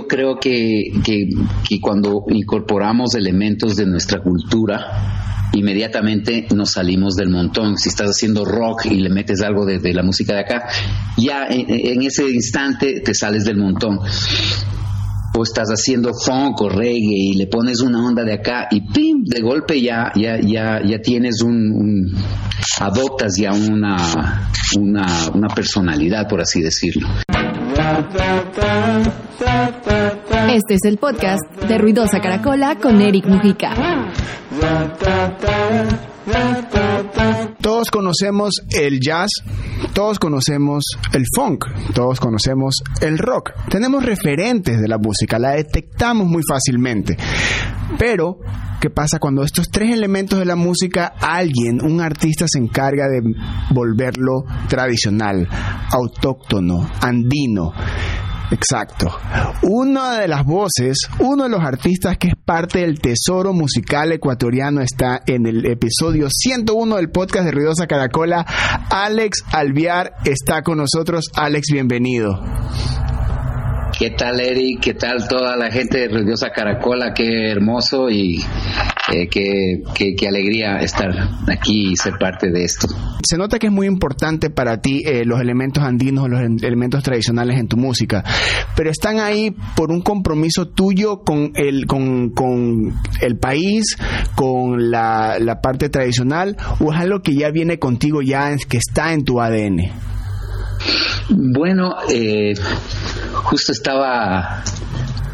yo creo que, que, cuando incorporamos elementos de nuestra cultura, inmediatamente nos salimos del montón. Si estás haciendo rock y le metes algo de, la música de acá, ya en, ese instante te sales del montón o estás haciendo funk o reggae y le pones una onda de acá y pim, de golpe ya, ya, ya, ya tienes un, adoptas ya una, una, una personalidad, por así decirlo. Este es el podcast de Ruidosa Caracola con Eric Mujica. Todos conocemos el jazz, todos conocemos el funk, todos conocemos el rock. Tenemos referentes de la música, la detectamos muy fácilmente. Pero, ¿qué pasa cuando estos tres elementos de la música alguien, un artista se encarga de volverlo tradicional, autóctono, andino? Exacto. Una de las voces, uno de los artistas que es parte del tesoro musical ecuatoriano está en el episodio 101 del podcast de Ruidosa Caracola. Alex Alviar está con nosotros. Alex, bienvenido. ¿Qué tal, Eric? ¿Qué tal toda la gente de Religiosa Caracola? Qué hermoso y eh, qué, qué, alegría estar aquí y ser parte de esto. Se nota que es muy importante para ti eh, los elementos andinos, los elementos tradicionales en tu música, pero están ahí por un compromiso tuyo con el, con, con el país, con la, la parte tradicional, o es algo que ya viene contigo, ya que está en tu ADN. Bueno, eh, justo estaba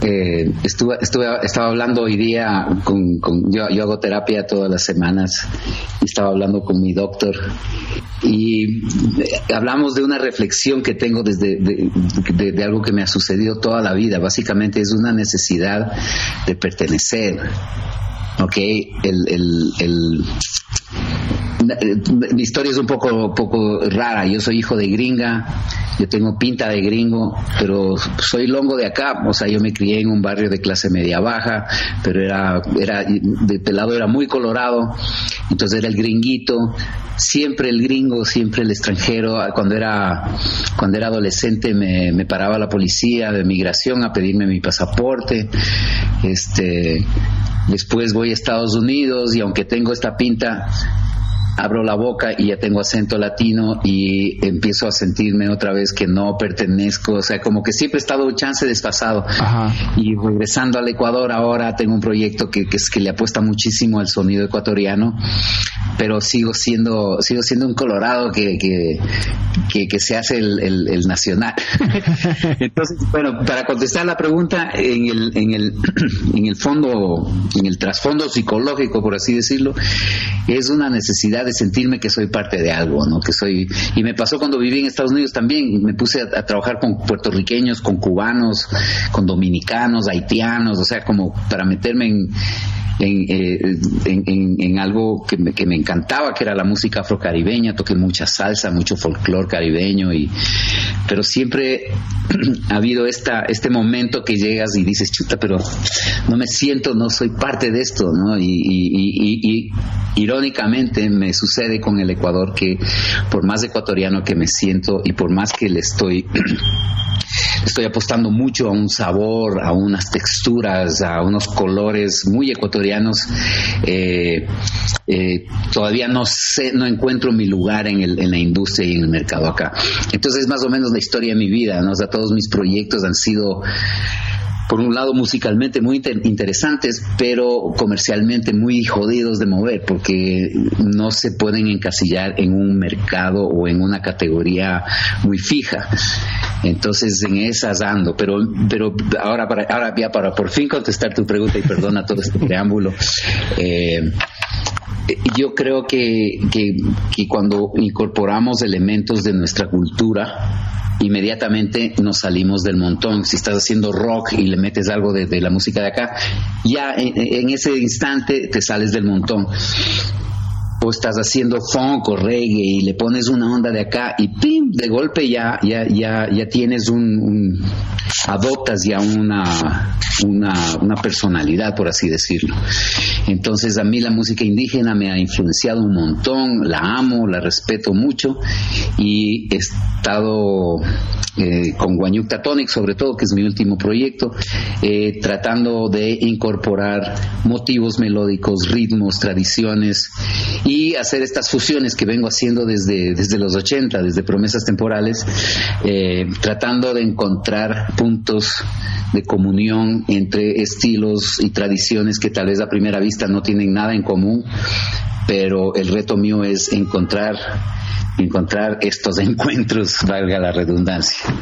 eh, estuve, estuve, estaba hablando hoy día con, yo, yo, hago terapia todas las semanas y estaba hablando con mi doctor y hablamos de una reflexión que tengo desde de, algo que me ha sucedido toda la vida. Básicamente es una necesidad de pertenecer ok el, el mi historia es un poco, poco rara. Yo soy hijo de gringa, yo tengo pinta de gringo, pero soy longo de acá. O sea, yo me crié en un barrio de clase media baja, pero era, era de pelado era muy colorado. Entonces era el gringuito, siempre el gringo, siempre el extranjero. Cuando era, cuando era adolescente me, me paraba la policía de migración a pedirme mi pasaporte. Este, después voy a Estados Unidos y aunque tengo esta pinta, abro la boca y ya tengo acento latino y empiezo a sentirme otra vez que no pertenezco, o sea, como que siempre he estado un chance desfasado. Y regresando al Ecuador ahora tengo un proyecto que, que, le apuesta muchísimo al sonido ecuatoriano, pero sigo siendo sigo siendo un colorado que, que, que se hace el, el, nacional. Entonces, bueno, para contestar la pregunta, en el, en el, en el fondo, en el trasfondo psicológico, por así decirlo, es una necesidad de sentirme que soy parte de algo, ¿no? Que soy y me pasó cuando viví en Estados Unidos también, me puse a, trabajar con puertorriqueños, con cubanos, con dominicanos, haitianos, o sea, como para meterme en eh, en, en, algo que me, que me, encantaba, que era la música afrocaribeña, toqué mucha salsa, mucho folclore caribeño, y, pero siempre ha habido esta, este momento que llegas y dices, chuta, pero no me siento, no soy parte de esto, ¿no? Y irónicamente me sucede con el Ecuador que por más ecuatoriano que me siento y por más que le estoy estoy apostando mucho a un sabor, a unas texturas, a unos colores muy ecuatorianos. Eh, eh, todavía no sé, no encuentro mi lugar en, el, en, la industria y en el mercado acá. Entonces es más o menos la historia de mi vida, ¿no? O todos mis proyectos han sido por un lado musicalmente muy interesantes, pero comercialmente muy jodidos de mover, porque no se pueden encasillar en un mercado o en una categoría muy fija. Entonces en esas ando, pero, pero ahora, para, ahora ya para por fin contestar tu pregunta y perdona todo este preámbulo. Eh, yo creo que, que, cuando incorporamos elementos de nuestra cultura, inmediatamente nos salimos del montón. Si estás haciendo rock y le metes algo de, la música de acá, ya en, ese instante te sales del montón o estás haciendo funk o reggae y le pones una onda de acá y pim, de golpe ya, ya, ya, ya tienes un, adoptas ya una, una, una, personalidad, por así decirlo. Entonces a mí la música indígena me ha influenciado un montón, la amo, la respeto mucho y he estado eh, con Guanyucta Tonic sobre todo, que es mi último proyecto, eh, tratando de incorporar motivos melódicos, ritmos, tradiciones y hacer estas fusiones que vengo haciendo desde, desde los 80, desde promesas temporales, eh, tratando de encontrar puntos de comunión entre estilos y tradiciones que tal vez a primera vista no tienen nada en común, pero el reto mío es encontrar encontrar estos encuentros, valga la redundancia.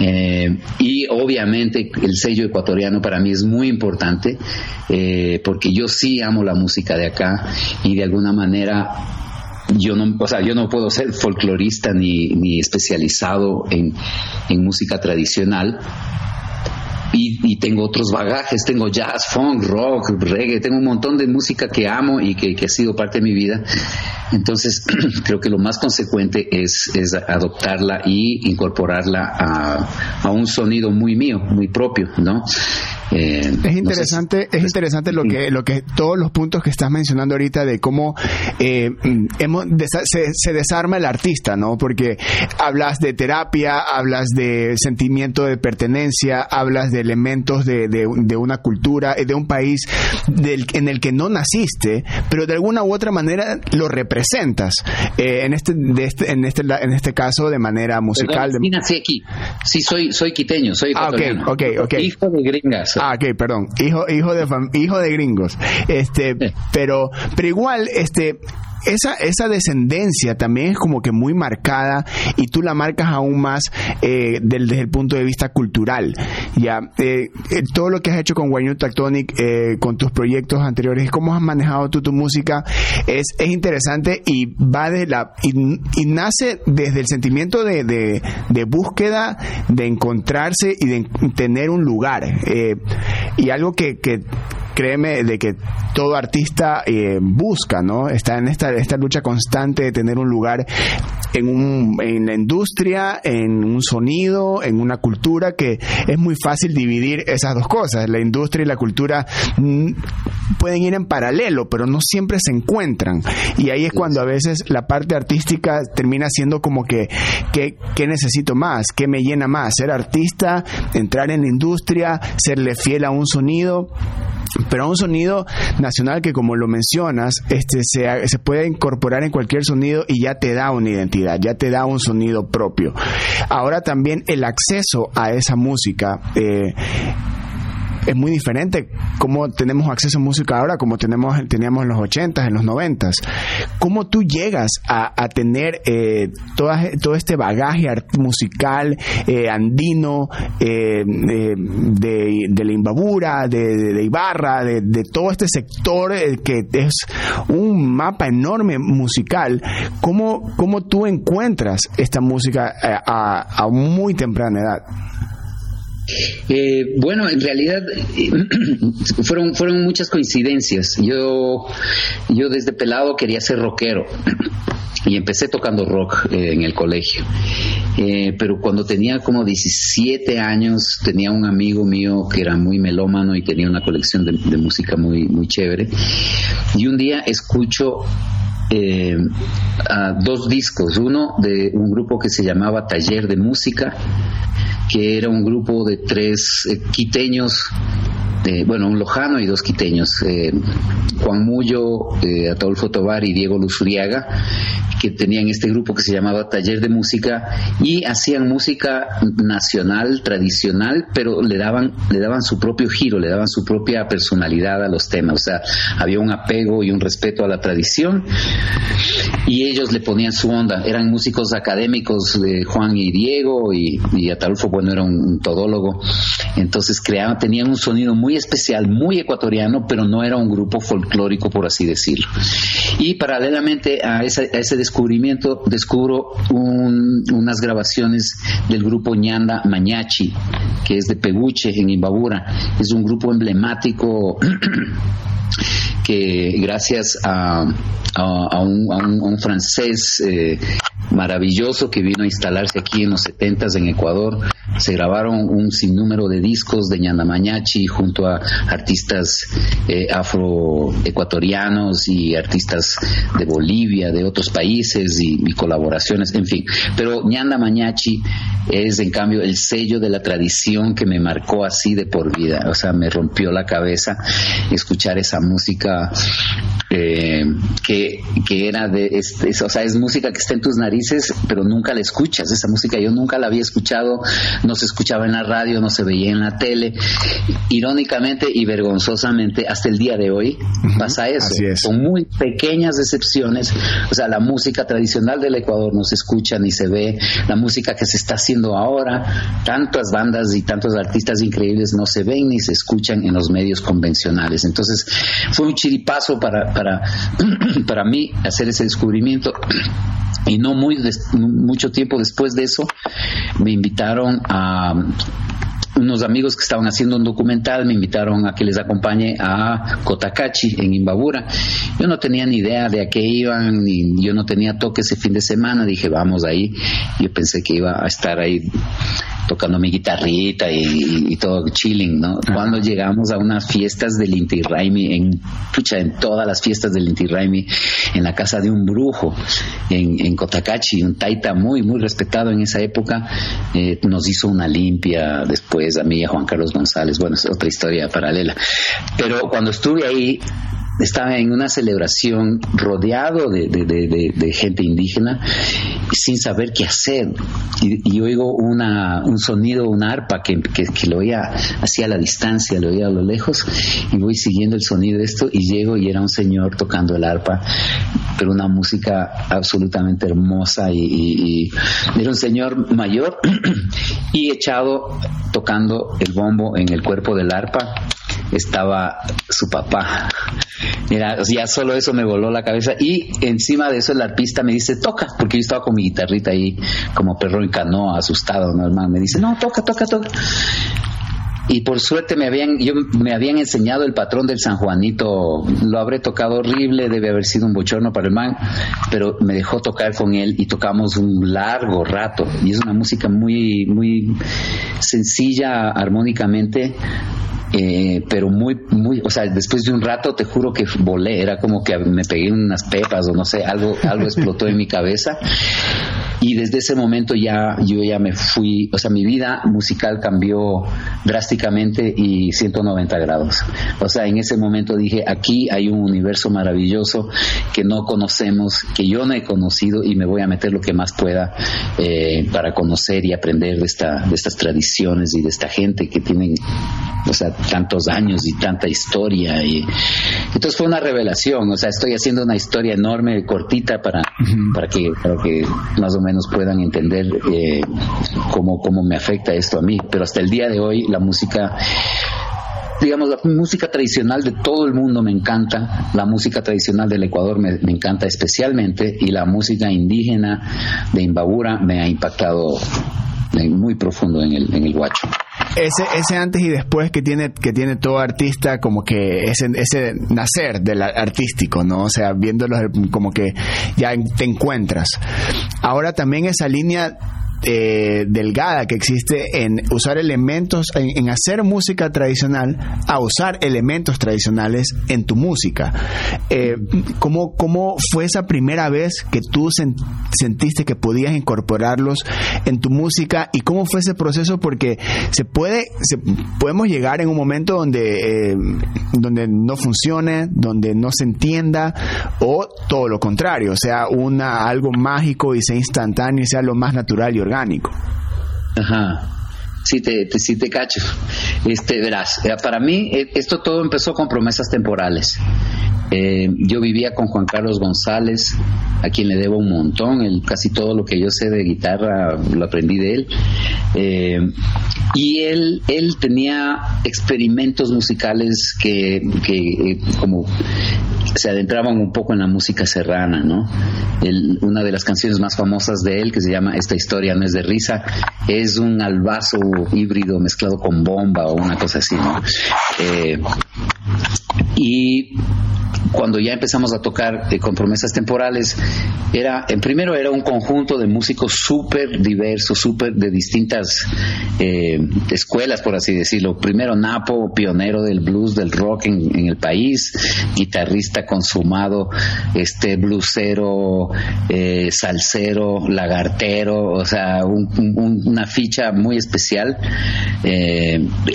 Eh, y obviamente el sello ecuatoriano para mí es muy importante eh, porque yo sí amo la música de acá y de alguna manera yo no, o sea, yo no puedo ser folclorista ni, ni especializado en, en música tradicional, y, tengo otros bagajes, tengo jazz, funk, rock, reggae, tengo un montón de música que amo y que, ha sido parte de mi vida. Entonces, creo que lo más consecuente es, es adoptarla y incorporarla a, a, un sonido muy mío, muy propio, ¿no? Eh, es interesante, es interesante lo que, lo que todos los puntos que estás mencionando ahorita de cómo eh, hemos, se, desarma el artista, ¿no? Porque hablas de terapia, hablas de sentimiento de pertenencia, hablas de elementos de, de, una cultura, de un país del, en el que no naciste, pero de alguna u otra manera lo representas. Eh, en este, de este, en este, en este caso de manera musical. Perdón, nací aquí. Sí, soy, soy quiteño, soy ah, okay, okay, hijo de gringas. Ah, ok, perdón. Hijo, hijo de hijo de gringos. Este, pero, pero igual, este, esa, esa descendencia también es como que muy marcada y tú la marcas aún más eh, desde el punto de vista cultural. Ya, eh, eh, todo lo que has hecho con Wine Tactonic, con tus proyectos anteriores, cómo has manejado tú tu música, es, es interesante y va de la y, nace desde el sentimiento de, de, búsqueda, de encontrarse y de tener un lugar. y algo que, que créeme de que todo artista eh, busca, ¿no? Está en esta, esta lucha constante de tener un lugar en, un, en la industria, en un sonido, en una cultura, que es muy fácil dividir esas dos cosas. La industria y la cultura mm, pueden ir en paralelo, pero no siempre se encuentran. Y ahí es cuando a veces la parte artística termina siendo como que, ¿qué necesito más? ¿Qué me llena más? ¿Ser artista? ¿Entrar en la industria? ¿Serle fiel a un sonido? Pero a un sonido nacional que como lo mencionas, este se, se puede incorporar en cualquier sonido y ya te da una identidad, ya te da un sonido propio. Ahora también el acceso a esa música eh, es muy diferente cómo tenemos acceso a música ahora como tenemos teníamos en los 80 en los 90 cómo tú llegas a, tener eh, todo este bagaje musical eh, andino eh, de, la Imbabura de, Ibarra de, todo este sector que es un mapa enorme musical cómo, cómo tú encuentras esta música a, a muy temprana edad eh, bueno, en realidad eh, fueron, fueron muchas coincidencias. Yo, yo desde pelado quería ser rockero y empecé tocando rock eh, en el colegio. pero cuando tenía como 17 años tenía un amigo mío que era muy melómano y tenía una colección de, música muy, muy chévere. Y un día escucho dos discos, uno de un grupo que se llamaba Taller de Música que era un grupo de tres eh, quiteños, bueno, un lojano y dos quiteños, eh, Juan Mullo, eh, Ataulfo Tobar y Diego Luzuriaga, que tenían este grupo que se llamaba Taller de Música y hacían música nacional, tradicional, pero le daban, le daban su propio giro, le daban su propia personalidad a los temas. O sea, había un apego y un respeto a la tradición y ellos le ponían su onda. Eran músicos académicos de Juan y Diego y, y Ataulfo, bueno, era un, todólogo. Entonces creaban, tenían un sonido muy especial, muy ecuatoriano, pero no era un grupo folclórico, por así decirlo. Y paralelamente a, esa, ese descubrimiento descubro unas grabaciones del grupo Ñanda Mañachi, que es de Peguche en Imbabura. Es un grupo emblemático que gracias a, un, francés eh, maravilloso que vino a instalarse aquí en los 70 en Ecuador, Se grabaron un sinnúmero de discos de Ñandamañachi junto a artistas eh, afroecuatorianos y artistas de Bolivia, de otros países y, colaboraciones, en fin. Pero Ñandamañachi es en cambio el sello de la tradición que me marcó así de por vida. O sea, me rompió la cabeza escuchar esa música eh, que, que, era de, este, o sea, es música que está en tus narices, pero nunca la escuchas. Esa música yo nunca la había escuchado, no se escuchaba en la radio, no se veía en la tele. Irónicamente y vergonzosamente, hasta el día de hoy pasa eso. Con muy pequeñas excepciones, o sea, la música tradicional del Ecuador no se escucha ni se ve, la música que se está haciendo ahora, tantas bandas y tantos artistas increíbles no se ven ni se escuchan en los medios convencionales. Entonces, fue un chiripazo para, para, para mí hacer ese descubrimiento. Y no muy mucho tiempo después de eso, me invitaron a unos amigos que estaban haciendo un documental me invitaron a que les acompañe a Cotacachi en Imbabura. Yo no tenía ni idea de a qué iban, ni yo no tenía toque ese fin de semana. Dije, vamos ahí. Yo pensé que iba a estar ahí tocando mi guitarrita y, todo chilling, ¿no? Cuando llegamos a unas fiestas del Inti Raimi, en, pucha, en todas las fiestas del Inti Raimi, en la casa de un brujo, en, en Cotacachi, un taita muy, muy respetado en esa época, eh, nos hizo una limpia después a mí y a Juan Carlos González, bueno, es otra historia paralela. Pero cuando estuve ahí, estaba en una celebración rodeado de, gente indígena sin saber qué hacer. Y, oigo un sonido, una arpa que, lo oía así a la distancia, lo oía a lo lejos, y voy siguiendo el sonido de esto y llego y era un señor tocando el arpa, pero una música absolutamente hermosa y, era un señor mayor y echado tocando el bombo en el cuerpo del arpa estaba su papá. Mira, ya solo eso me voló la cabeza. Y encima de eso el arpista me dice, toca, porque yo estaba con mi guitarrita ahí como perro en canoa, asustado, ¿no, hermano? Me dice, no, toca, toca, toca. Y por suerte me habían, yo, me habían enseñado el patrón del San Juanito, lo habré tocado horrible, debe haber sido un bochorno para el man, pero me dejó tocar con él y tocamos un largo rato. Y es una música muy, muy sencilla armónicamente, eh, pero muy, muy, o sea, después de un rato te juro que volé, era como que me pegué unas pepas o no sé, algo, algo explotó en mi cabeza y desde ese momento ya yo ya me fui, o sea, mi vida musical cambió drásticamente y 190 grados. O sea, en ese momento dije, aquí hay un universo maravilloso que no conocemos, que yo no he conocido y me voy a meter lo que más pueda eh, para conocer y aprender de, esta, de estas tradiciones y de esta gente que tienen, o sea, tantos años y tanta historia. Y... Entonces fue una revelación, o sea, estoy haciendo una historia enorme, cortita, para, para, que, para que más o menos puedan entender eh, cómo, cómo me afecta esto a mí. Pero hasta el día de hoy la música digamos, la música tradicional de todo el mundo me encanta, la música tradicional del Ecuador me, me, encanta especialmente y la música indígena de Imbabura me ha impactado muy profundo en el, en el guacho ese, ese antes y después que tiene, que tiene todo artista, como que ese, ese nacer del artístico, ¿no? O sea, viéndolo como que ya te encuentras. Ahora también esa línea eh, delgada que existe en usar elementos, en, hacer música tradicional, a usar elementos tradicionales en tu música. Eh, ¿cómo, ¿Cómo fue esa primera vez que tú sentiste que podías incorporarlos en tu música y cómo fue ese proceso? Porque se puede, se, podemos llegar en un momento donde, eh, donde no funcione, donde no se entienda o todo lo contrario, sea, una, algo mágico y sea instantáneo y sea lo más natural y. Ajá. Sí te, te, sí te cacho. Este, verás, eh, para mí eh, esto todo empezó con promesas temporales. Eh, yo vivía con Juan Carlos González, a quien le debo un montón, el, casi todo lo que yo sé de guitarra lo aprendí de él. y él, él tenía experimentos musicales que, que como se adentraban un poco en la música serrana, ¿no? una de las canciones más famosas de él, que se llama Esta historia no es de risa, es un albazo híbrido mezclado con bomba o una cosa así, ¿no? Eh, y cuando ya empezamos a tocar eh, con promesas temporales, era, en primero era un conjunto de músicos súper diversos, súper de distintas eh, escuelas, por así decirlo. Primero Napo, pionero del blues, del rock en, el país, guitarrista consumado, este bluesero, eh, salsero, lagartero, o sea, una ficha muy especial.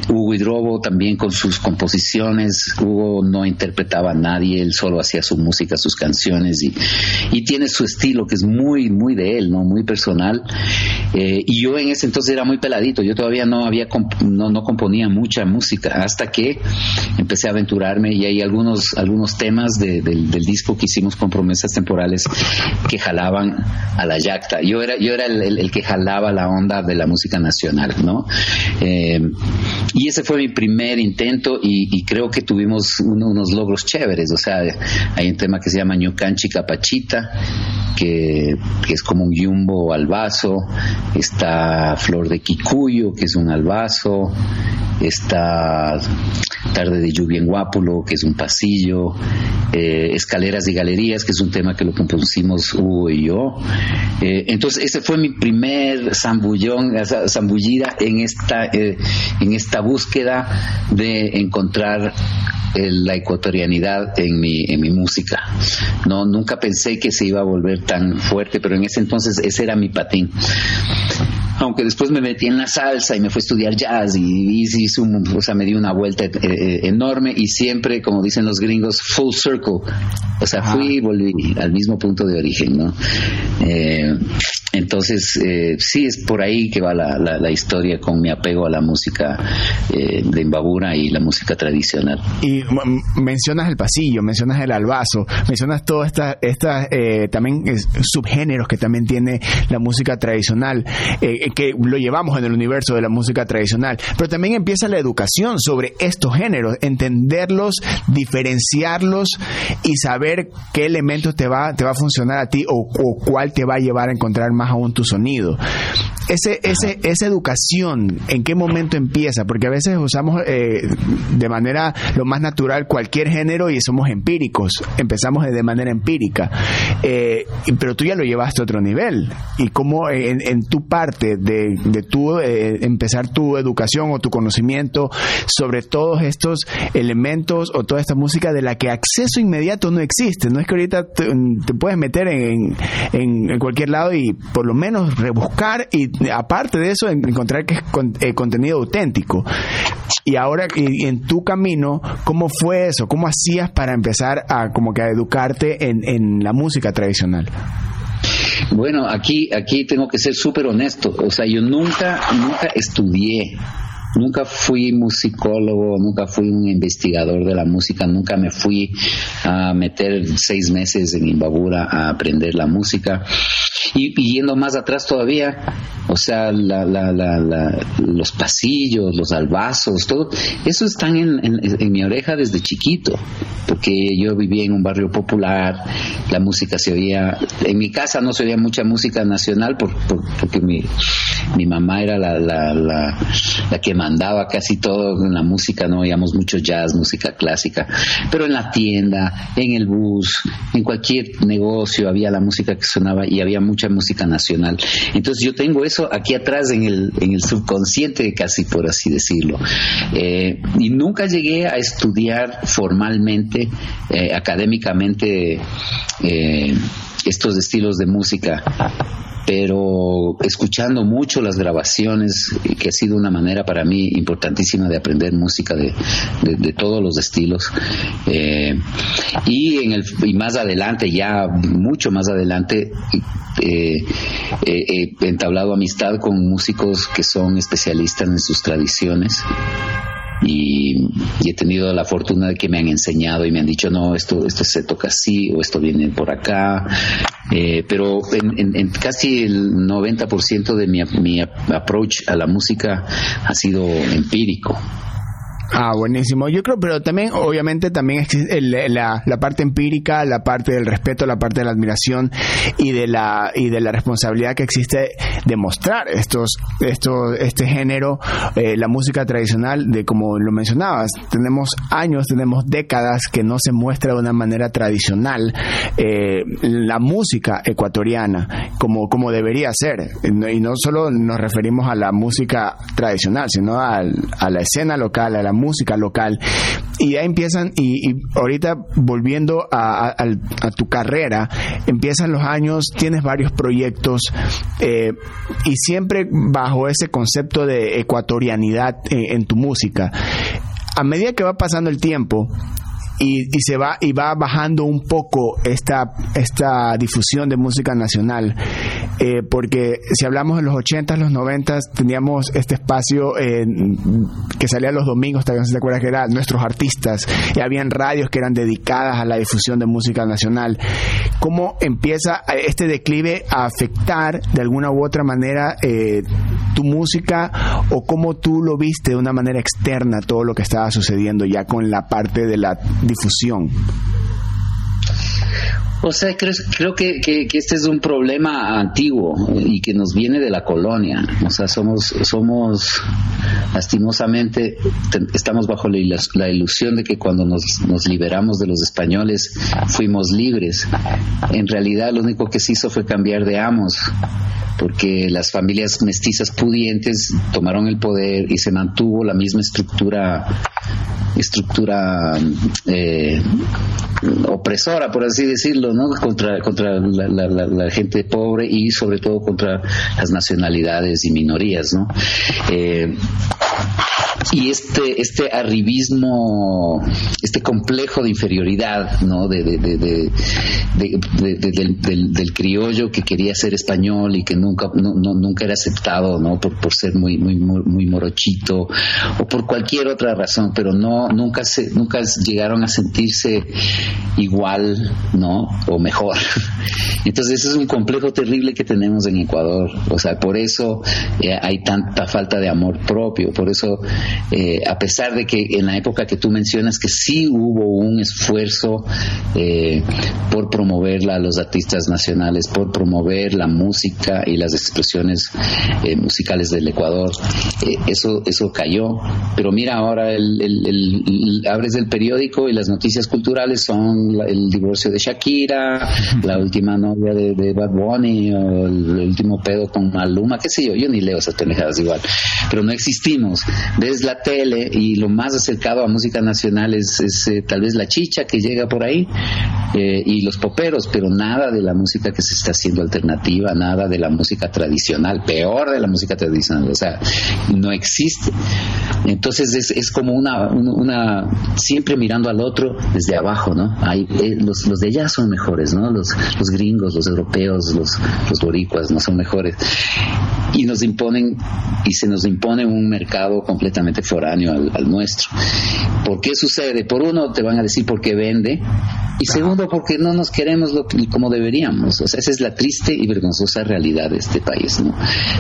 Hugo Hidrobo también con sus composiciones. Hugo no interpretaba a nadie, él solo hacía su música, sus canciones y, y tiene su estilo que es muy, muy de él, ¿no? Muy personal. Eh, y yo en ese entonces era muy peladito, yo todavía no había, no, no componía mucha música hasta que empecé a aventurarme y hay algunos, algunos temas del, disco que hicimos con promesas temporales que jalaban a la yacta. Yo era, yo era el, que jalaba la onda de la música nacional, ¿no? Eh, y ese fue mi primer intento y, creo que tuvimos unos logros chéveres. O sea, hay un tema que se llama Ñucanchi Capachita, que, es como un yumbo albazo. Está Flor de Kikuyo, que es un albazo. Está Tarde de Lluvia en Guápulo, que es un pasillo. Eh, Escaleras y Galerías, que es un tema que lo compusimos Hugo y yo. Eh, entonces, ese fue mi primer zambullón, zambullida en esta, eh, en esta búsqueda de encontrar la ecuatorianidad en mi, en mi música. No, nunca pensé que se iba a volver tan fuerte, pero en ese entonces ese era mi patín aunque después me metí en la salsa y me fui a estudiar jazz y, hice o sea, me di una vuelta eh, eh, enorme y siempre, como dicen los gringos, full circle. O sea, fui y volví al mismo punto de origen, ¿no? Eh, entonces, sí, es por ahí que va la, la, historia con mi apego a la música de Imbabura y la música tradicional. Y mencionas el pasillo, mencionas el albazo, mencionas todas estas esta, también subgéneros que también tiene la música tradicional. Eh, que lo llevamos en el universo de la música tradicional, pero también empieza la educación sobre estos géneros, entenderlos, diferenciarlos y saber qué elementos te va, te va a funcionar a ti o, cuál te va a llevar a encontrar más aún tu sonido. Ese, ese, esa educación, ¿en qué momento empieza? Porque a veces usamos eh, de manera lo más natural cualquier género y somos empíricos, empezamos de manera empírica, eh, pero tú ya lo llevaste a otro nivel. ¿Y cómo en, en tu parte de, de tu, eh, empezar tu educación o tu conocimiento sobre todos estos elementos o toda esta música de la que acceso inmediato no existe. No es que ahorita te, puedes meter en, en, cualquier lado y por lo menos rebuscar y aparte de eso encontrar que es eh, contenido auténtico. Y ahora en tu camino, ¿cómo fue eso? ¿Cómo hacías para empezar a como que a educarte en, en la música tradicional? Bueno, aquí, aquí tengo que ser súper honesto. O sea, yo nunca, nunca estudié nunca fui musicólogo, nunca fui un investigador de la música, nunca me fui a meter seis meses en Imbabura a aprender la música. Y, yendo más atrás todavía, o sea, los pasillos, los albazos, todo, eso están en, mi oreja desde chiquito, porque yo vivía en un barrio popular, la música se oía, en mi casa no se oía mucha música nacional porque mi, mi mamá era la, la, la, la que mandaba casi todo en la música, no oíamos mucho jazz, música clásica, pero en la tienda, en el bus, en cualquier negocio había la música que sonaba y había mucha música nacional. Entonces yo tengo eso aquí atrás en el, en el subconsciente, casi por así decirlo. Eh, y nunca llegué a estudiar formalmente, eh, académicamente, eh, estos estilos de música pero escuchando mucho las grabaciones, que ha sido una manera para mí importantísima de aprender música de, de, todos los estilos. Eh, y, en el, y más adelante, ya mucho más adelante, eh, eh, he entablado amistad con músicos que son especialistas en sus tradiciones y, he tenido la fortuna de que me han enseñado y me han dicho, no, esto, esto se toca así o esto viene por acá, eh, pero en, casi el 90% de mi, mi approach a la música ha sido empírico. Ah, buenísimo. Yo creo, pero también, obviamente, también existe la, la, parte empírica, la parte del respeto, la parte de la admiración y de la y de la responsabilidad que existe de mostrar estos, estos, este género, eh, la música tradicional, de como lo mencionabas, tenemos años, tenemos décadas que no se muestra de una manera tradicional eh, la música ecuatoriana como, como debería ser. Y no solo nos referimos a la música tradicional, sino a, a la escena local, a la música local. Y ya empiezan, y, ahorita volviendo a, tu carrera, empiezan los años, tienes varios proyectos eh, y siempre bajo ese concepto de ecuatorianidad eh, en tu música. A medida que va pasando el tiempo, y, se va y va bajando un poco esta esta difusión de música nacional eh, porque si hablamos de los 80 los 90 teníamos este espacio eh, que salía los domingos también se acuerda que era nuestros artistas y habían radios que eran dedicadas a la difusión de música nacional cómo empieza este declive a afectar de alguna u otra manera eh, tu música o cómo tú lo viste de una manera externa todo lo que estaba sucediendo ya con la parte de la difusión. O sea, creo, creo que, este es un problema antiguo y que nos viene de la colonia. O sea, somos, somos lastimosamente, estamos bajo la, la ilusión de que cuando nos, nos, liberamos de los españoles fuimos libres. En realidad, lo único que se hizo fue cambiar de amos, porque las familias mestizas pudientes tomaron el poder y se mantuvo la misma estructura estructura eh, opresora, por así decirlo, ¿no? Contra, contra la, gente pobre y sobre todo contra las nacionalidades y minorías, ¿no? Eh, y este este arribismo este complejo de inferioridad no de, del, criollo que quería ser español y que nunca nunca era aceptado no por, por ser muy muy muy morochito o por cualquier otra razón pero no nunca se nunca llegaron a sentirse igual no o mejor. Entonces ese es un complejo terrible que tenemos en Ecuador. O sea por eso eh, hay tanta falta de amor propio por eso eh, a pesar de que en la época que tú mencionas que sí hubo un esfuerzo eh, por promover a los artistas nacionales, por promover la música y las expresiones eh, musicales del Ecuador, eso, eso cayó. Pero mira, ahora el, abres el periódico y las noticias culturales son el divorcio de Shakira, la última novia de, Bad Bunny, o el, último pedo con Maluma, qué sé yo, yo ni leo esas pendejadas igual, pero no existimos. Ves la tele y lo más acercado a música nacional es, eh, tal vez la chicha que llega por ahí eh, y los poperos, pero nada de la música que se está haciendo alternativa, nada de la música tradicional, peor de la música tradicional, o sea, no existe. Entonces es, es como una, una, siempre mirando al otro desde abajo, ¿no? Hay, eh, los, los de allá son mejores, ¿no? Los, los gringos, los europeos, los, los boricuas no son mejores. Y nos imponen, y se nos impone un mercado completamente foráneo al, nuestro. ¿Por qué sucede? Por uno, te van a decir por qué vende, y segundo, porque no nos queremos lo, como deberíamos. O sea, esa es la triste y vergonzosa realidad de este país. ¿no?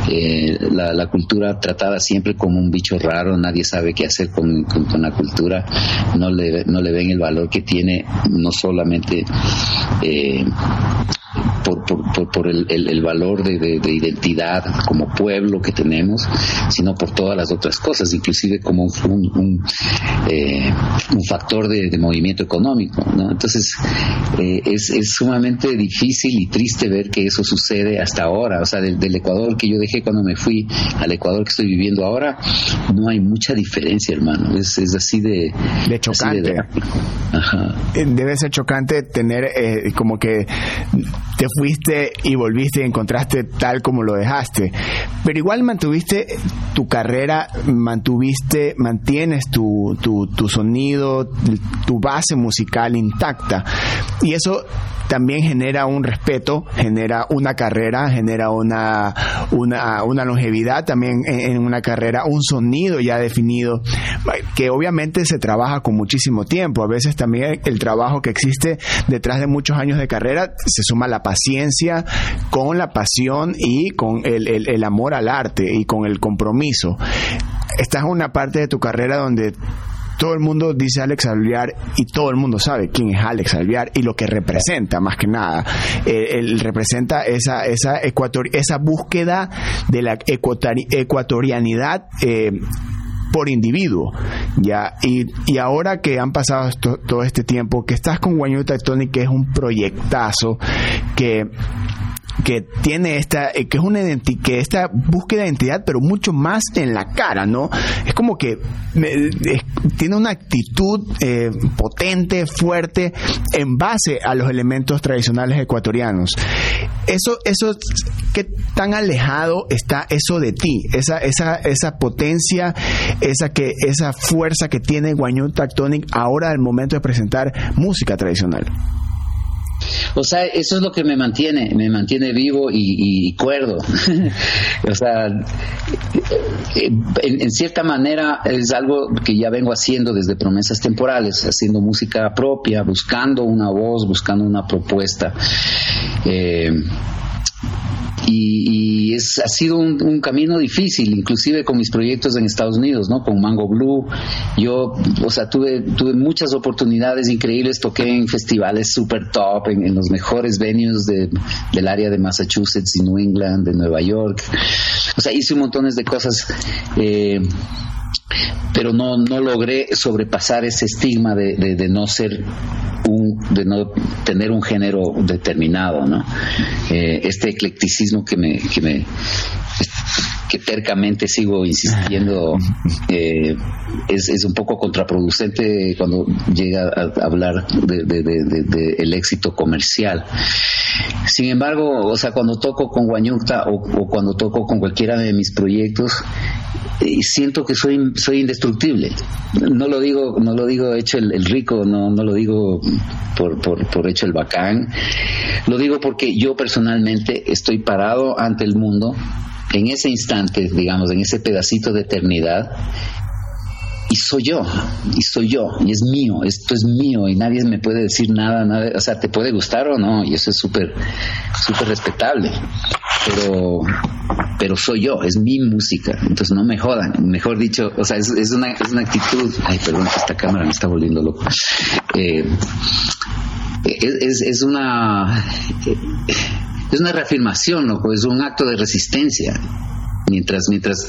Eh, la, cultura tratada siempre como un bicho raro, nadie sabe qué hacer con, la cultura, no le, no le ven el valor que tiene, no solamente. Eh, por, por, por, el, el, valor de, de, identidad como pueblo que tenemos, sino por todas las otras cosas, inclusive como un, un, eh, un factor de, de, movimiento económico. ¿no? Entonces, eh, es, es, sumamente difícil y triste ver que eso sucede hasta ahora. O sea, del, del, Ecuador que yo dejé cuando me fui al Ecuador que estoy viviendo ahora, no hay mucha diferencia, hermano. Es, es así de... De chocante. Ajá. Eh, debe ser chocante tener eh, como que te fuiste y volviste y encontraste tal como lo dejaste. Pero igual mantuviste tu carrera, mantuviste, mantienes tu, tu, tu sonido, tu base musical intacta. Y eso también genera un respeto, genera una carrera, genera una, una, una longevidad también en, una carrera, un sonido ya definido, que obviamente se trabaja con muchísimo tiempo. A veces también el trabajo que existe detrás de muchos años de carrera se suma la paciencia con la pasión y con el, el amor al arte y con el compromiso. Estás en una parte de tu carrera donde todo el mundo dice Alex Alvear y todo el mundo sabe quién es Alex Alvear y lo que representa, más que nada. Eh, él representa esa, esa, ecuator, esa búsqueda de la ecuatorianidad. Eh, por individuo. Ya, y, y ahora que han pasado todo este tiempo, que estás con Guañu Tectonic, que es un proyectazo, que que tiene esta, eh, que es una que esta búsqueda de identidad, pero mucho más en la cara, ¿no? Es como que tiene una actitud eh, potente, fuerte, en base a los elementos tradicionales ecuatorianos. Eso, eso, ¿qué tan alejado está eso de ti? Esa, esa, esa potencia, esa que, esa fuerza que tiene Guañú Tactonic ahora al momento de presentar música tradicional. O sea, eso es lo que me mantiene, me mantiene vivo y, cuerdo. o sea, en, cierta manera es algo que ya vengo haciendo desde promesas temporales, haciendo música propia, buscando una voz, buscando una propuesta. Eh, y, es, ha sido un, camino difícil, inclusive con mis proyectos en Estados Unidos, ¿no? Con Mango Blue, yo, o sea, tuve, tuve muchas oportunidades increíbles, toqué en festivales super top, en, los mejores venues de, del área de Massachusetts y New England, de Nueva York, o sea, hice un montón de cosas. Eh, pero no, no logré sobrepasar ese estigma de, de, no ser un, de no tener un género determinado, ¿no? Eh, este eclecticismo que me, que me que tercamente sigo insistiendo eh, es, es, un poco contraproducente cuando llega a hablar de, de, el éxito comercial. Sin embargo, o sea, cuando toco con Guañucta o, o cuando toco con cualquiera de mis proyectos, y siento que soy soy indestructible. No lo digo no lo digo hecho el, rico no no lo digo por, por, por hecho el bacán. Lo digo porque yo personalmente estoy parado ante el mundo en ese instante digamos en ese pedacito de eternidad y soy yo, y soy yo, y es mío, esto es mío, y nadie me puede decir nada, nada, o sea, te puede gustar o no, y eso es súper, súper respetable, pero, pero soy yo, es mi música, entonces no me jodan, mejor dicho, o sea, es, una, es una actitud, ay, perdón, esta cámara me está volviendo loco, eh, es, es, una, es una reafirmación, loco, es un acto de resistencia, mientras mientras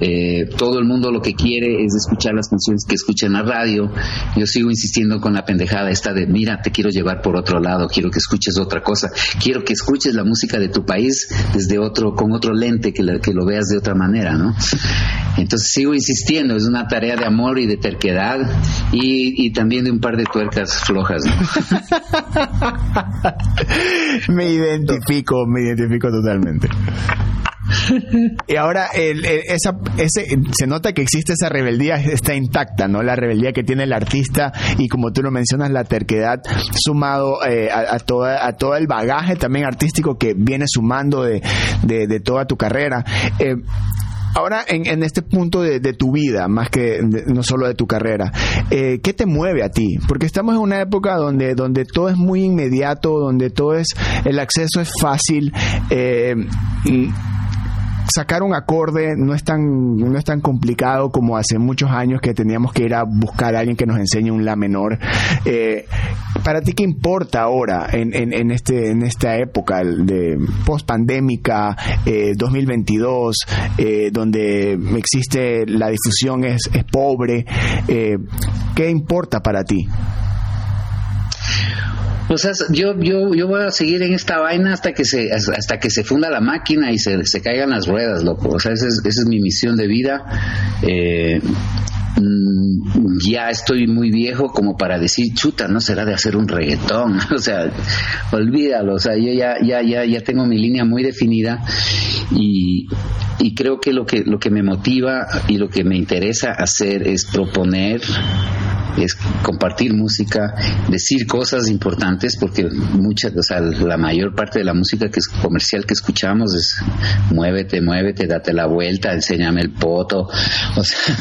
eh, todo el mundo lo que quiere es escuchar las canciones que escucha en la radio yo sigo insistiendo con la pendejada esta de mira te quiero llevar por otro lado quiero que escuches otra cosa quiero que escuches la música de tu país desde otro con otro lente que, que lo veas de otra manera no entonces sigo insistiendo es una tarea de amor y de terquedad y, y también de un par de tuercas flojas me identifico me identifico totalmente y ahora esa, ese, se nota que existe esa rebeldía, está intacta, ¿no? La rebeldía que tiene el artista y como tú lo mencionas, la terquedad sumado eh, a, toda, a todo el bagaje también artístico que viene sumando de, de, toda tu carrera. Eh, ahora, en, este punto de, tu vida, más que no solo de tu carrera, eh, ¿qué te mueve a ti? Porque estamos en una época donde, donde todo es muy inmediato, donde todo es, el acceso es fácil. Eh, sacar un acorde no es tan no es tan complicado como hace muchos años que teníamos que ir a buscar a alguien que nos enseñe un la menor. Eh, para ti qué importa ahora en, en, este en esta época de post pandémica eh, 2022 eh, donde existe la difusión es, es pobre eh, qué importa para ti o sea, yo, yo, yo voy a seguir en esta vaina hasta que se, hasta que se funda la máquina y se, se caigan las ruedas, loco. O sea, esa es, esa es mi misión de vida. Eh, mm, ya estoy muy viejo como para decir chuta no será de hacer un reggaetón o sea olvídalo o sea yo ya ya ya ya tengo mi línea muy definida y, y creo que lo que lo que me motiva y lo que me interesa hacer es proponer es compartir música, decir cosas importantes, porque muchas, o sea, la mayor parte de la música que es comercial que escuchamos es muévete, muévete, date la vuelta, enséñame el poto, o sea,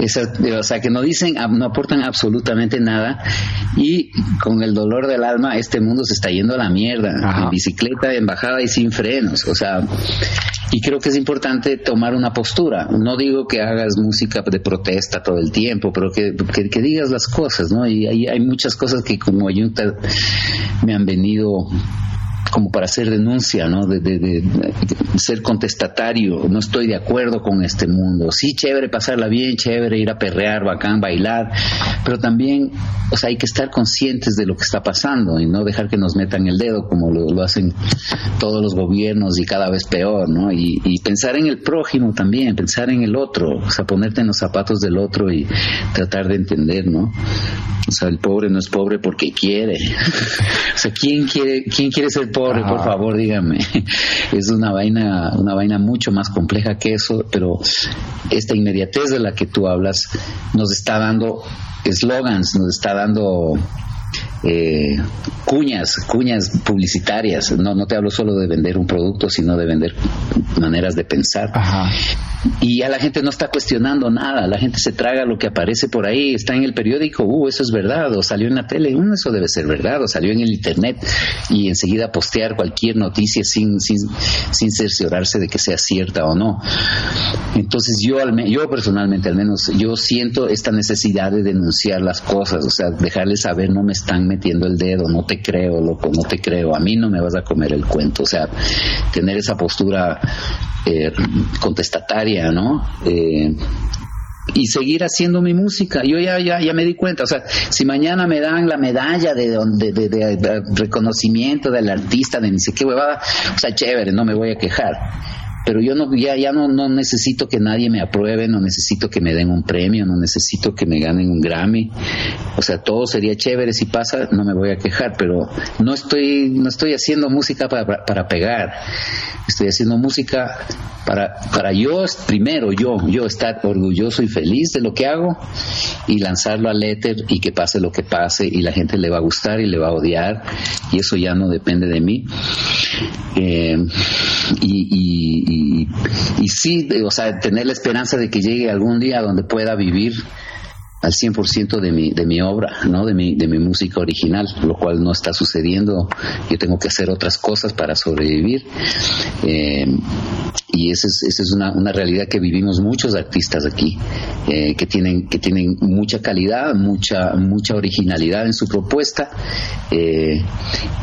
o sea que no dicen, no aportan absolutamente nada y con el dolor del alma este mundo se está yendo a la mierda, en bicicleta, en bajada y sin frenos, o sea, y creo que es importante tomar una postura. No digo que hagas música de protesta todo el tiempo, pero que, que, digas las cosas, ¿no? Y hay, hay muchas cosas que como ayunta me han venido como para hacer denuncia, ¿no? De, de, ser contestatario, no estoy de acuerdo con este mundo. Sí, chévere pasarla bien, chévere ir a perrear, bacán, bailar, pero también, o sea, hay que estar conscientes de lo que está pasando y no dejar que nos metan el dedo como lo, hacen todos los gobiernos y cada vez peor, ¿no? Y, y, pensar en el prójimo también, pensar en el otro, o sea, ponerte en los zapatos del otro y tratar de entender, ¿no? O sea, el pobre no es pobre porque quiere. o sea, ¿quién quiere, quién quiere ser pobre? Por favor, dígame. es una vaina, una vaina mucho más compleja que eso, pero esta inmediatez de la que tú hablas nos está dando eslogans, nos está dando eh, cuñas, cuñas publicitarias. No, no te hablo solo de vender un producto, sino de vender maneras de pensar. Y ya la gente no está cuestionando nada, la gente se traga lo que aparece por ahí, está en el periódico, uh, eso es verdad, o salió en la tele, uh, eso debe ser verdad, o salió en el internet, y enseguida postear cualquier noticia sin, sin, sin cerciorarse de que sea cierta o no. Entonces yo, yo personalmente al menos, yo siento esta necesidad de denunciar las cosas, o sea, dejarles saber no me están metiendo el dedo, no te creo, loco, no te creo, a mí no me vas a comer el cuento, o sea, tener esa postura eh, contestataria, ¿no? Eh, y seguir haciendo mi música. Yo ya, ya, ya me di cuenta, o sea, si mañana me dan la medalla de, de, de, de reconocimiento del artista, de ni sé qué huevada, o sea, chévere, no me voy a quejar pero yo no ya ya no, no necesito que nadie me apruebe, no necesito que me den un premio, no necesito que me ganen un Grammy. O sea, todo sería chévere si pasa, no me voy a quejar, pero no estoy no estoy haciendo música para, para pegar. Estoy haciendo música para para yo primero yo yo estar orgulloso y feliz de lo que hago y lanzarlo al éter y que pase lo que pase y la gente le va a gustar y le va a odiar y eso ya no depende de mí. Eh, y y, sí, o sea, tener la esperanza de que llegue algún día donde pueda vivir al 100% de mi, de mi obra, ¿no? De mi, de mi música original, lo cual no está sucediendo. Yo tengo que hacer otras cosas para sobrevivir. Eh, y esa es, esa es una, una, realidad que vivimos muchos artistas aquí, eh, que, tienen, que tienen mucha calidad, mucha, mucha originalidad en su propuesta, eh,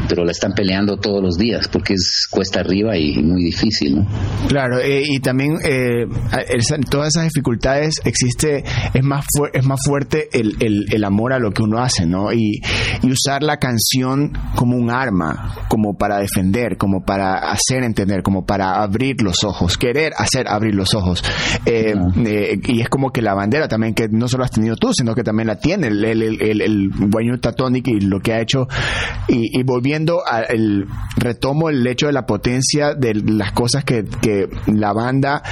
pero la están peleando todos los días porque es cuesta arriba y muy difícil. ¿no? Claro, y también todas esas dificultades existe, es más, es más fuerte fuerte el, el, amor a lo que uno hace, ¿no? Y, usar la canción como un arma, como para defender, como para hacer entender, como para abrir los ojos, querer hacer abrir los ojos. Eh, eh, y es como que la bandera también, que no solo has tenido tú, sino que también la tiene el, el, el, el, Tonic y lo que ha hecho. Y, volviendo al retomo el hecho de la potencia de las cosas que, que la banda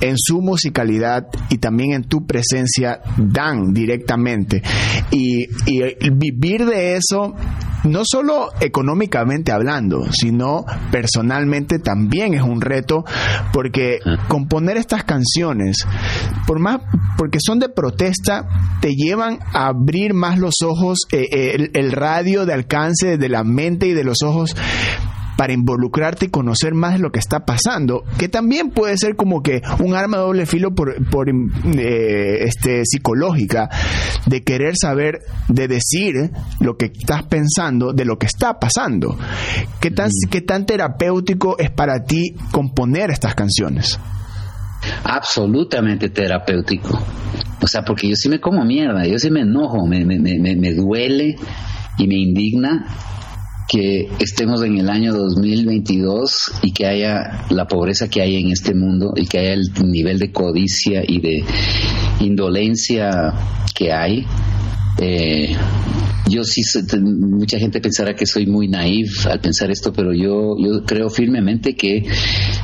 en su musicalidad y también en tu presencia dan directamente. Y, vivir de eso, no solo económicamente hablando, sino personalmente también es un reto, porque componer estas canciones, por más, porque son de protesta, te llevan a abrir más los ojos, eh, eh, el, el radio de alcance de la mente y de los ojos para involucrarte y conocer más de lo que está pasando, que también puede ser como que un arma de doble filo por, por eh, este, psicológica, de querer saber, de decir lo que estás pensando, de lo que está pasando. ¿Qué tan, mm. qué tan terapéutico es para ti componer estas canciones? absolutamente terapéutico. O sea, porque yo sí me como mierda, yo sí me enojo, me, me, me, me duele y me indigna que estemos en el año 2022 y que haya la pobreza que hay en este mundo y que haya el nivel de codicia y de indolencia que hay. Eh, yo sí, mucha gente pensará que soy muy naif al pensar esto, pero yo, yo creo firmemente que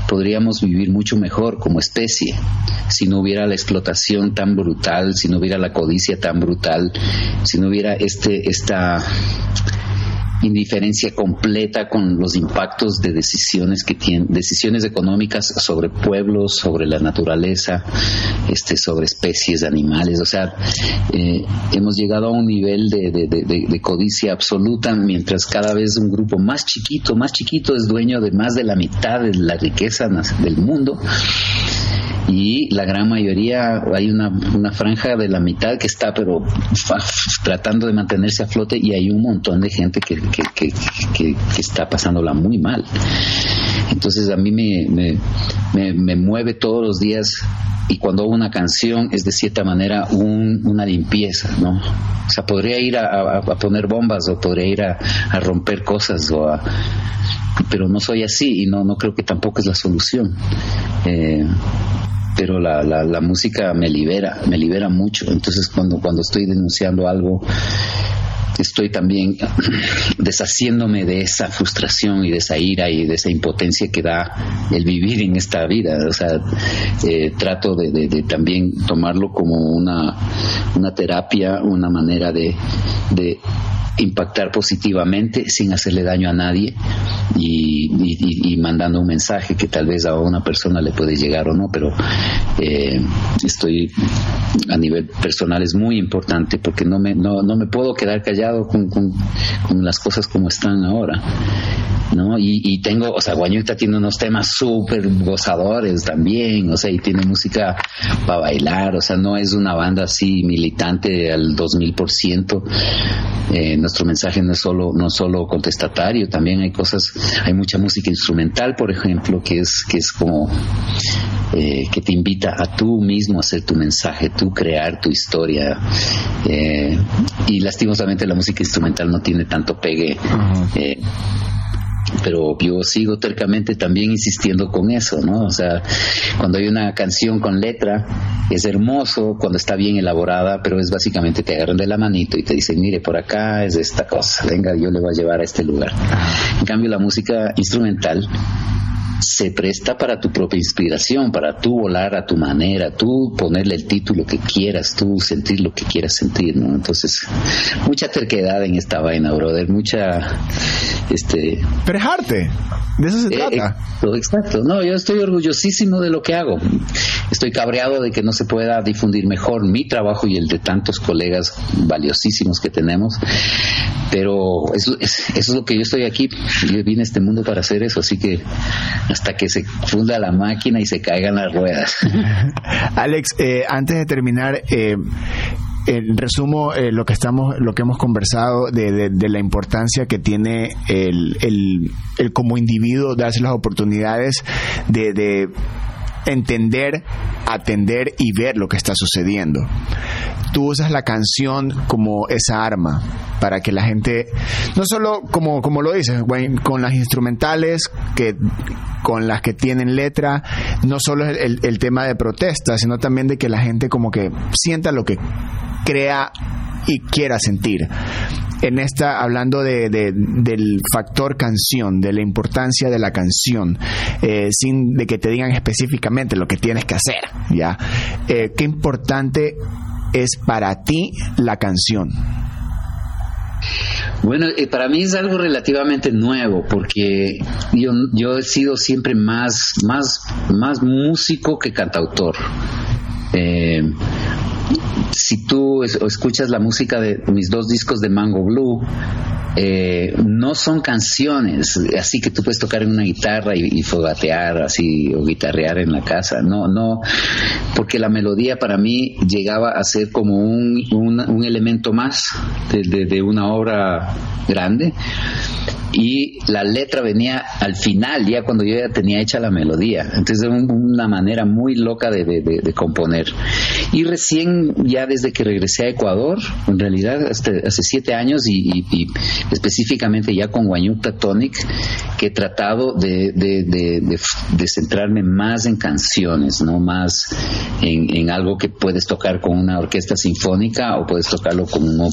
podríamos vivir mucho mejor como especie si no hubiera la explotación tan brutal, si no hubiera la codicia tan brutal, si no hubiera este, esta indiferencia completa con los impactos de decisiones que tienen, decisiones económicas sobre pueblos, sobre la naturaleza, este, sobre especies animales. O sea, eh, hemos llegado a un nivel de, de, codicia absoluta, mientras cada vez un grupo más chiquito, más chiquito es dueño de más de la mitad de la riqueza del mundo y la gran mayoría, hay una, una franja de la mitad que está pero tratando de mantenerse a flote y hay un montón de gente que, que, que, está pasándola muy mal. Entonces a mí me, me, me, mueve todos los días y cuando hago una canción es de cierta manera un, una limpieza, ¿no? O sea, podría ir a, a, poner bombas o podría ir a, a romper cosas o a pero no soy así y no no creo que tampoco es la solución eh, pero la, la, la, música me libera, me libera mucho. Entonces cuando, cuando estoy denunciando algo, estoy también deshaciéndome de esa frustración y de esa ira y de esa impotencia que da el vivir en esta vida. O sea, eh, trato de, también tomarlo como una, una terapia, una manera de, de impactar positivamente sin hacerle daño a nadie y, mandando un mensaje que tal vez a una persona le puede llegar o no, pero eh, estoy a nivel personal es muy importante porque no me, no, no me puedo quedar callado con, con, con las cosas como están ahora. ¿no? Y, tengo, o sea, Guañuta tiene unos temas súper gozadores también, o sea, y tiene música para bailar, o sea, no es una banda así militante al 2000%. Eh, nuestro mensaje no es solo no solo contestatario, también hay cosas, hay mucha música instrumental, por ejemplo, que es que es como eh, que te invita a tú mismo hacer tu mensaje, tú crear tu historia. Eh, y lastimosamente la música instrumental no tiene tanto pegue. eh, pero yo sigo tercamente también insistiendo con eso, ¿no? O sea, cuando hay una canción con letra, es hermoso cuando está bien elaborada, pero es básicamente te agarran de la manito y te dicen, mire, por acá es esta cosa, venga, yo le voy a llevar a este lugar. En cambio, la música instrumental se presta para tu propia inspiración, para tú volar a tu manera, tú ponerle el título que quieras, tú sentir lo que quieras sentir, ¿no? Entonces, mucha terquedad en esta vaina, brother, mucha, este... Pero es arte, de eso se eh, trata. Exacto, exacto. No, yo estoy orgullosísimo de lo que hago. Estoy cabreado de que no se pueda difundir mejor mi trabajo y el de tantos colegas valiosísimos que tenemos, pero eso es, eso es lo que yo estoy aquí. Yo vine a este mundo para hacer eso, así que hasta que se funda la máquina y se caigan las ruedas. Alex, eh, antes de terminar, eh, resumo eh, lo que estamos lo que hemos conversado de, de, la importancia que tiene el, el, el, como individuo darse las oportunidades de, de entender, atender y ver lo que está sucediendo. Tú usas la canción como esa arma para que la gente, no solo como, como lo dices, con las instrumentales, que, con las que tienen letra, no solo el, el tema de protesta, sino también de que la gente como que sienta lo que crea y quiera sentir. En esta, hablando de, de, del factor canción, de la importancia de la canción, eh, sin de que te digan específicamente lo que tienes que hacer, ¿ya? Eh, ¿Qué importante es para ti la canción? Bueno, eh, para mí es algo relativamente nuevo porque yo, yo he sido siempre más, más, más músico que cantautor. Eh, si tú escuchas la música de mis dos discos de Mango Blue, eh, no son canciones así que tú puedes tocar en una guitarra y, fogatear así o guitarrear en la casa. No, no, porque la melodía para mí llegaba a ser como un, un, elemento más de, de una obra grande y la letra venía al final, ya cuando yo ya tenía hecha la melodía. Entonces, era una manera muy loca de, de, componer. Y recién, ya desde que regresé a Ecuador, en realidad hace, hace siete años y, específicamente ya con Guanyuta Tonic, que he tratado de, de, centrarme más en canciones, no más en, algo que puedes tocar con una orquesta sinfónica o puedes tocarlo con un,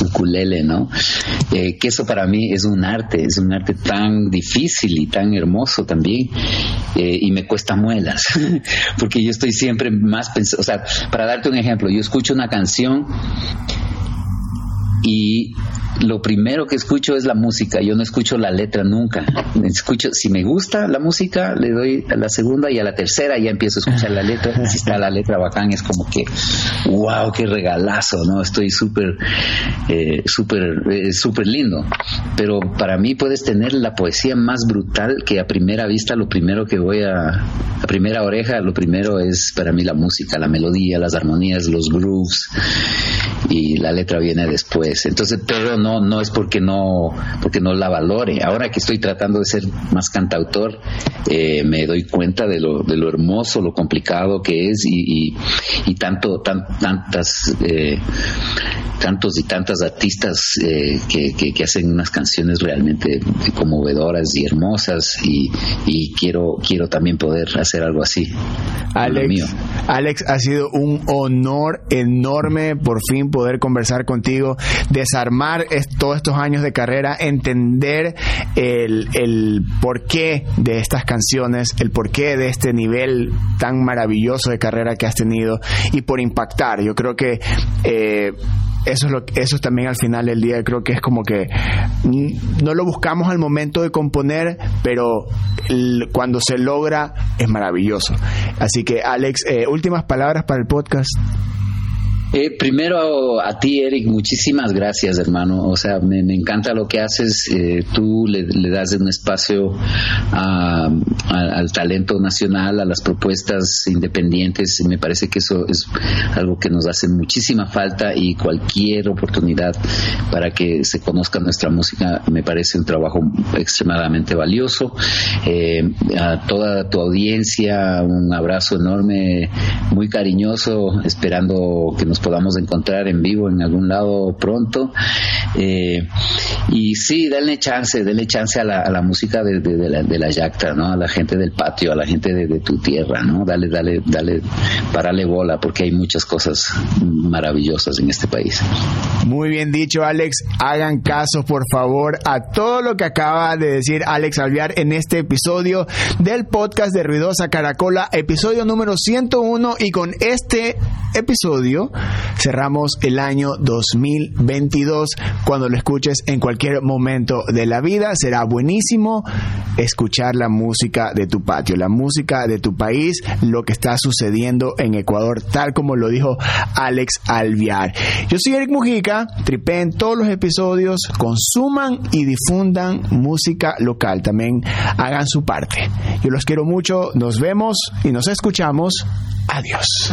ukulele, ¿no? Eh, que eso para mí es un arte, es un arte tan difícil y tan hermoso también, eh, y me cuesta muelas, porque yo estoy siempre más pensando, o sea, para darte un ejemplo, yo escucho una canción y lo primero que escucho es la música, yo no escucho la letra nunca. Escucho, si me gusta la música, le doy a la segunda y a la tercera ya empiezo a escuchar la letra. Si está la letra bacán, es como que, wow, qué regalazo, ¿no? Estoy súper, eh, súper, eh, súper lindo. Pero para mí puedes tener la poesía más brutal que a primera vista, lo primero que voy a, a primera oreja, lo primero es para mí la música, la melodía, las armonías, los grooves y la letra viene después. Entonces, pero no, no es porque no, porque no la valore. Ahora que estoy tratando de ser más cantautor, eh, me doy cuenta de lo, de lo hermoso, lo complicado que es y, y, tanto, tan, tantas, eh, tantos y tantas artistas eh, que, que, hacen unas canciones realmente conmovedoras y hermosas y, y quiero, quiero también poder hacer algo así. Alex, Alex, ha sido un honor enorme por fin poder conversar contigo, desarmar todos estos años de carrera, entender el, el porqué de estas canciones, el porqué de este nivel tan maravilloso de carrera que has tenido y por impactar. Yo creo que eh, eso es lo eso es también al final del día creo que es como que no lo buscamos al momento de componer pero cuando se logra es maravilloso así que Alex eh, últimas palabras para el podcast eh, primero a ti, Eric, muchísimas gracias, hermano. O sea, me, encanta lo que haces. Eh, tú le, das un espacio al talento nacional, a las propuestas independientes. Me parece que eso es algo que nos hace muchísima falta y cualquier oportunidad para que se conozca nuestra música me parece un trabajo extremadamente valioso. Eh, a toda tu audiencia, un abrazo enorme, muy cariñoso, esperando que nos podamos encontrar en vivo en algún lado pronto. Eh, y sí, denle chance, denle chance a la, a la música de, de, la, de, la, yacta, ¿no? A la gente del patio, a la gente de, tu tierra, ¿no? Dale, dale, dale, parale bola, porque hay muchas cosas maravillosas en este país. Muy bien dicho, Alex. Hagan caso, por favor, a todo lo que acaba de decir Alex Alviar en este episodio del podcast de Ruidosa Caracola, episodio número 101. Y con este episodio cerramos el año 2022. Cuando lo escuches en cualquier momento de la vida, será buenísimo escuchar la música de tu patio, la música de tu país, lo que está sucediendo en Ecuador, tal como lo dijo Alex Alviar. Yo soy Eric Mujica, en todos los episodios, consuman y difundan música local, también hagan su parte. Yo los quiero mucho, nos vemos y nos escuchamos. Adiós.